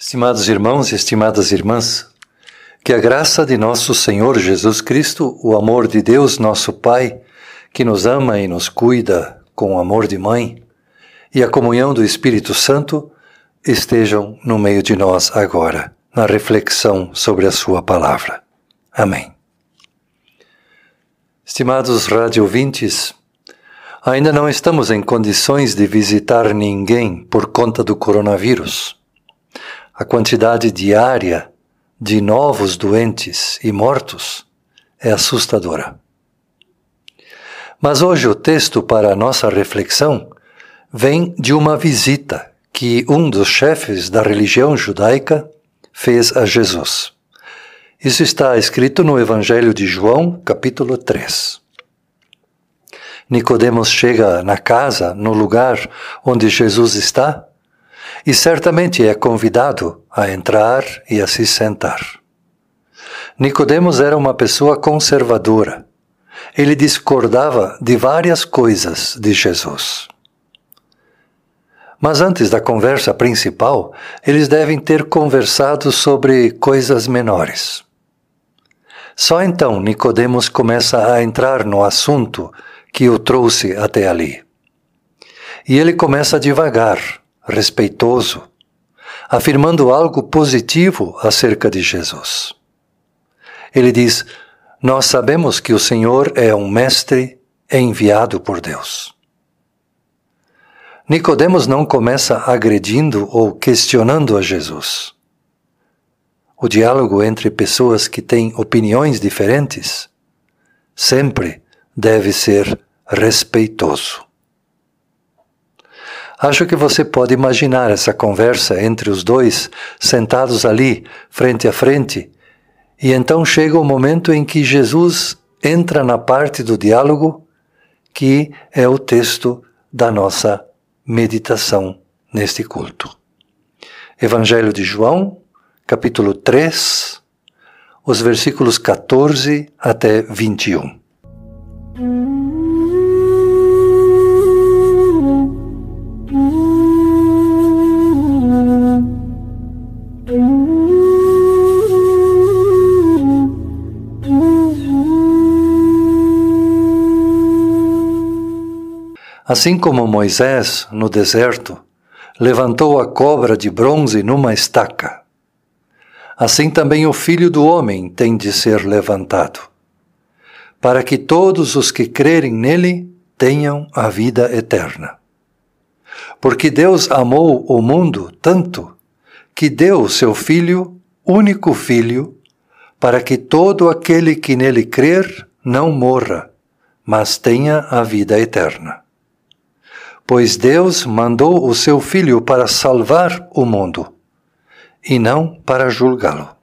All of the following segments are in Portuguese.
Estimados irmãos e estimadas irmãs, que a graça de nosso Senhor Jesus Cristo, o amor de Deus, nosso Pai, que nos ama e nos cuida com amor de mãe, e a comunhão do Espírito Santo estejam no meio de nós agora, na reflexão sobre a Sua palavra. Amém. Estimados rádio ouvintes, ainda não estamos em condições de visitar ninguém por conta do coronavírus a quantidade diária de novos doentes e mortos é assustadora. Mas hoje o texto para a nossa reflexão vem de uma visita que um dos chefes da religião judaica fez a Jesus. Isso está escrito no Evangelho de João, capítulo 3. Nicodemos chega na casa, no lugar onde Jesus está, e certamente é convidado a entrar e a se sentar. Nicodemos era uma pessoa conservadora. Ele discordava de várias coisas de Jesus. Mas antes da conversa principal, eles devem ter conversado sobre coisas menores. Só então Nicodemos começa a entrar no assunto que o trouxe até ali. E ele começa devagar, respeitoso, afirmando algo positivo acerca de Jesus. Ele diz: Nós sabemos que o Senhor é um mestre enviado por Deus. Nicodemos não começa agredindo ou questionando a Jesus. O diálogo entre pessoas que têm opiniões diferentes sempre deve ser respeitoso. Acho que você pode imaginar essa conversa entre os dois, sentados ali, frente a frente, e então chega o momento em que Jesus entra na parte do diálogo que é o texto da nossa meditação neste culto. Evangelho de João, capítulo 3, os versículos 14 até 21. Assim como Moisés, no deserto, levantou a cobra de bronze numa estaca, assim também o Filho do Homem tem de ser levantado, para que todos os que crerem nele tenham a vida eterna. Porque Deus amou o mundo tanto que deu o seu Filho, único Filho, para que todo aquele que nele crer não morra, mas tenha a vida eterna pois Deus mandou o seu Filho para salvar o mundo e não para julgá-lo.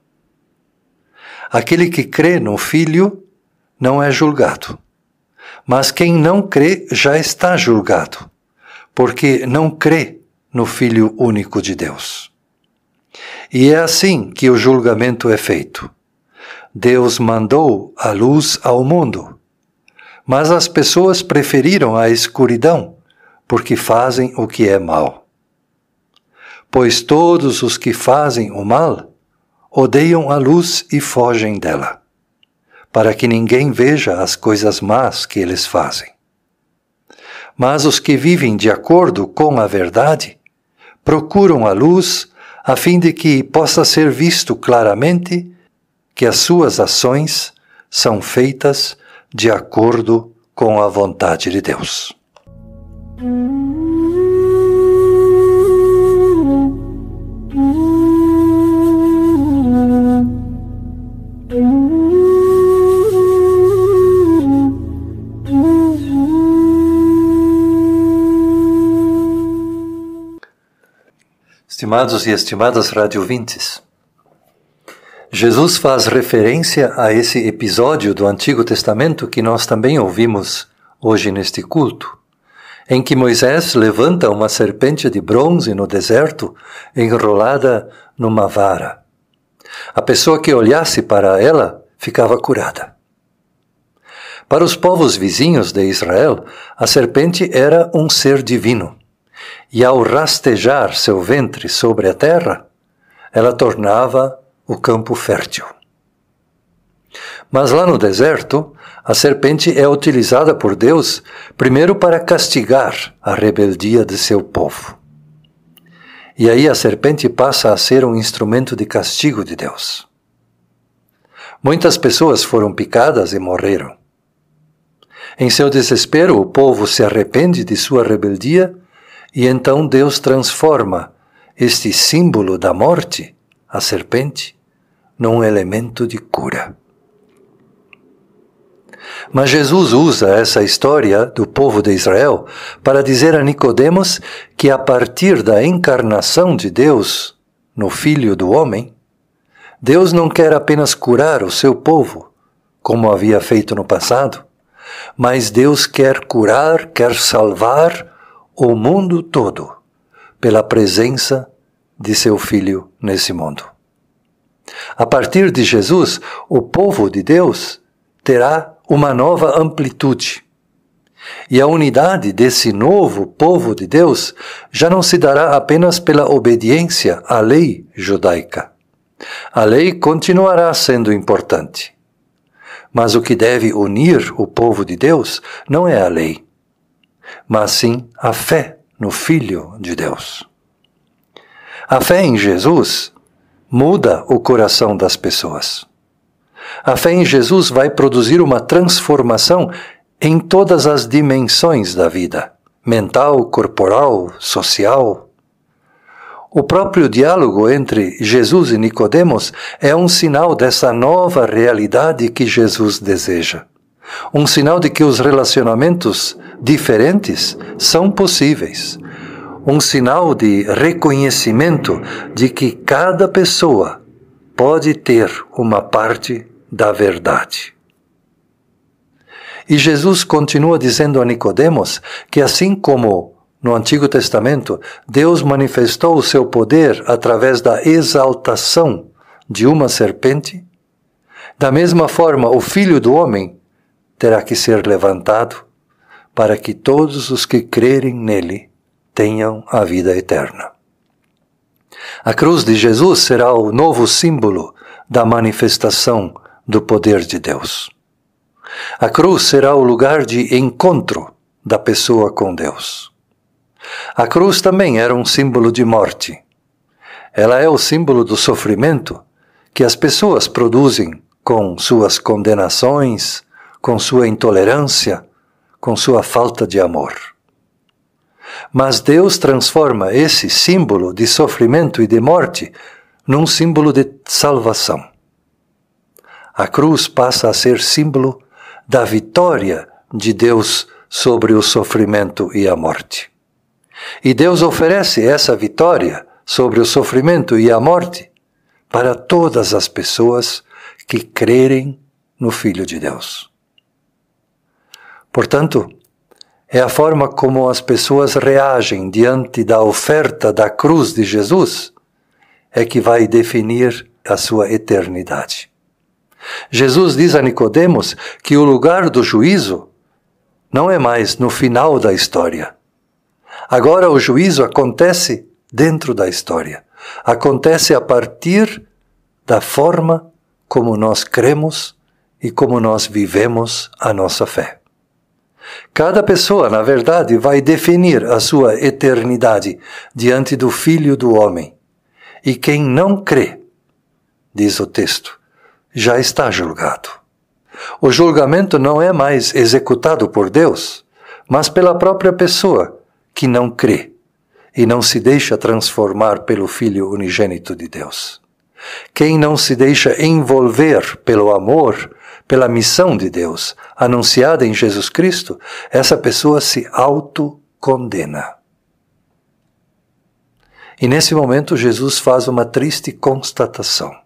Aquele que crê no Filho não é julgado, mas quem não crê já está julgado, porque não crê no Filho único de Deus. E é assim que o julgamento é feito. Deus mandou a luz ao mundo, mas as pessoas preferiram a escuridão porque fazem o que é mal. Pois todos os que fazem o mal odeiam a luz e fogem dela, para que ninguém veja as coisas más que eles fazem. Mas os que vivem de acordo com a verdade procuram a luz a fim de que possa ser visto claramente que as suas ações são feitas de acordo com a vontade de Deus. Estimados e estimadas radiovintes, Jesus faz referência a esse episódio do Antigo Testamento que nós também ouvimos hoje neste culto em que Moisés levanta uma serpente de bronze no deserto enrolada numa vara. A pessoa que olhasse para ela ficava curada. Para os povos vizinhos de Israel, a serpente era um ser divino, e ao rastejar seu ventre sobre a terra, ela tornava o campo fértil. Mas lá no deserto, a serpente é utilizada por Deus primeiro para castigar a rebeldia de seu povo. E aí a serpente passa a ser um instrumento de castigo de Deus. Muitas pessoas foram picadas e morreram. Em seu desespero, o povo se arrepende de sua rebeldia e então Deus transforma este símbolo da morte, a serpente, num elemento de cura. Mas Jesus usa essa história do povo de Israel para dizer a Nicodemos que a partir da encarnação de Deus no Filho do homem, Deus não quer apenas curar o seu povo, como havia feito no passado, mas Deus quer curar, quer salvar o mundo todo pela presença de seu Filho nesse mundo. A partir de Jesus, o povo de Deus terá uma nova amplitude. E a unidade desse novo povo de Deus já não se dará apenas pela obediência à lei judaica. A lei continuará sendo importante. Mas o que deve unir o povo de Deus não é a lei, mas sim a fé no Filho de Deus. A fé em Jesus muda o coração das pessoas. A fé em Jesus vai produzir uma transformação em todas as dimensões da vida mental, corporal, social. O próprio diálogo entre Jesus e Nicodemos é um sinal dessa nova realidade que Jesus deseja. Um sinal de que os relacionamentos diferentes são possíveis. Um sinal de reconhecimento de que cada pessoa pode ter uma parte da verdade. E Jesus continua dizendo a Nicodemos que assim como no Antigo Testamento Deus manifestou o seu poder através da exaltação de uma serpente, da mesma forma o Filho do homem terá que ser levantado para que todos os que crerem nele tenham a vida eterna. A cruz de Jesus será o novo símbolo da manifestação do poder de Deus. A cruz será o lugar de encontro da pessoa com Deus. A cruz também era um símbolo de morte. Ela é o símbolo do sofrimento que as pessoas produzem com suas condenações, com sua intolerância, com sua falta de amor. Mas Deus transforma esse símbolo de sofrimento e de morte num símbolo de salvação a cruz passa a ser símbolo da vitória de Deus sobre o sofrimento e a morte. E Deus oferece essa vitória sobre o sofrimento e a morte para todas as pessoas que crerem no Filho de Deus. Portanto, é a forma como as pessoas reagem diante da oferta da cruz de Jesus é que vai definir a sua eternidade. Jesus diz a Nicodemos que o lugar do juízo não é mais no final da história. Agora o juízo acontece dentro da história. Acontece a partir da forma como nós cremos e como nós vivemos a nossa fé. Cada pessoa, na verdade, vai definir a sua eternidade diante do Filho do Homem. E quem não crê, diz o texto, já está julgado. O julgamento não é mais executado por Deus, mas pela própria pessoa que não crê e não se deixa transformar pelo Filho unigênito de Deus. Quem não se deixa envolver pelo amor, pela missão de Deus anunciada em Jesus Cristo, essa pessoa se autocondena. E nesse momento Jesus faz uma triste constatação.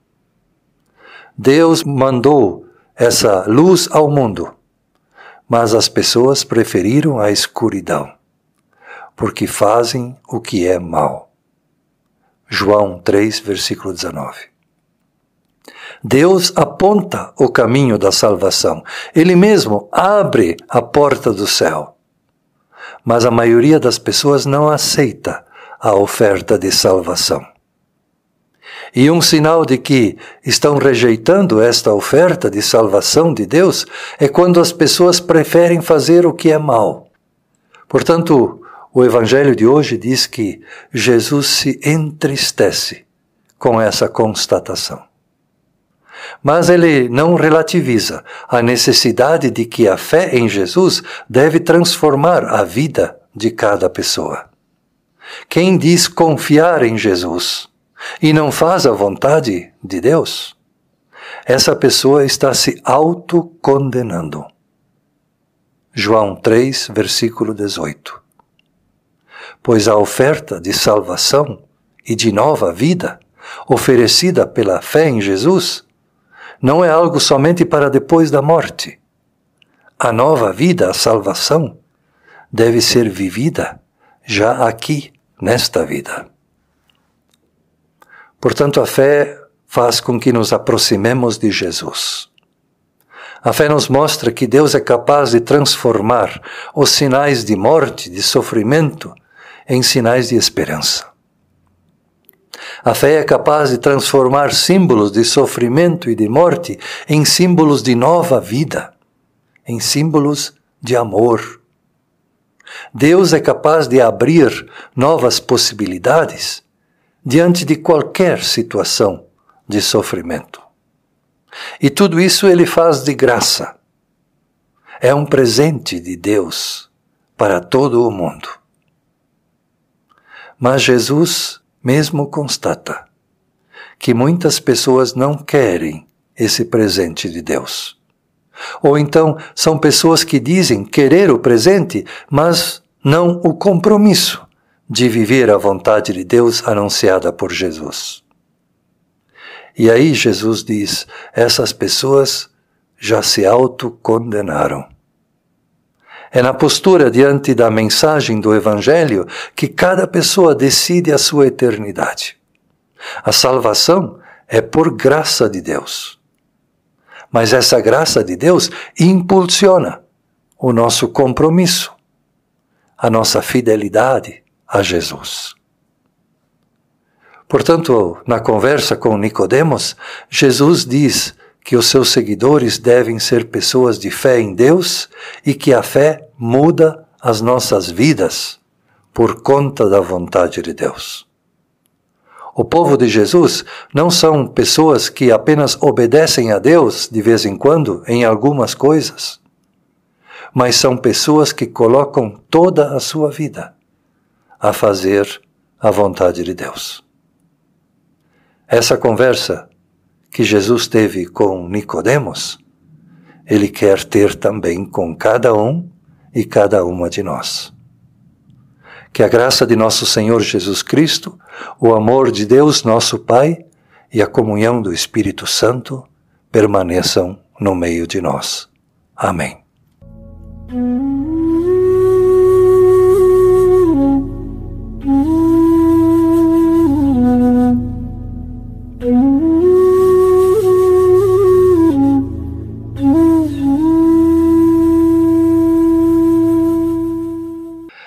Deus mandou essa luz ao mundo, mas as pessoas preferiram a escuridão, porque fazem o que é mal. João 3, versículo 19. Deus aponta o caminho da salvação. Ele mesmo abre a porta do céu. Mas a maioria das pessoas não aceita a oferta de salvação. E um sinal de que estão rejeitando esta oferta de salvação de Deus é quando as pessoas preferem fazer o que é mal. Portanto, o Evangelho de hoje diz que Jesus se entristece com essa constatação. Mas ele não relativiza a necessidade de que a fé em Jesus deve transformar a vida de cada pessoa. Quem diz confiar em Jesus e não faz a vontade de Deus, essa pessoa está se autocondenando. João 3, versículo 18. Pois a oferta de salvação e de nova vida, oferecida pela fé em Jesus, não é algo somente para depois da morte. A nova vida, a salvação, deve ser vivida já aqui, nesta vida. Portanto, a fé faz com que nos aproximemos de Jesus. A fé nos mostra que Deus é capaz de transformar os sinais de morte, de sofrimento, em sinais de esperança. A fé é capaz de transformar símbolos de sofrimento e de morte em símbolos de nova vida, em símbolos de amor, Deus é capaz de abrir novas possibilidades diante de qualquer situação de sofrimento. E tudo isso ele faz de graça. É um presente de Deus para todo o mundo. Mas Jesus mesmo constata que muitas pessoas não querem esse presente de Deus. Ou então são pessoas que dizem querer o presente, mas não o compromisso de viver a vontade de Deus anunciada por Jesus. E aí Jesus diz: essas pessoas já se autocondenaram. É na postura diante da mensagem do Evangelho que cada pessoa decide a sua eternidade. A salvação é por graça de Deus. Mas essa graça de Deus impulsiona o nosso compromisso, a nossa fidelidade a Jesus. Portanto, na conversa com Nicodemos, Jesus diz que os seus seguidores devem ser pessoas de fé em Deus e que a fé muda as nossas vidas por conta da vontade de Deus. O povo de Jesus não são pessoas que apenas obedecem a Deus de vez em quando em algumas coisas, mas são pessoas que colocam toda a sua vida a fazer a vontade de Deus. Essa conversa que Jesus teve com Nicodemos, ele quer ter também com cada um e cada uma de nós. Que a graça de nosso Senhor Jesus Cristo, o amor de Deus, nosso Pai, e a comunhão do Espírito Santo permaneçam no meio de nós. Amém.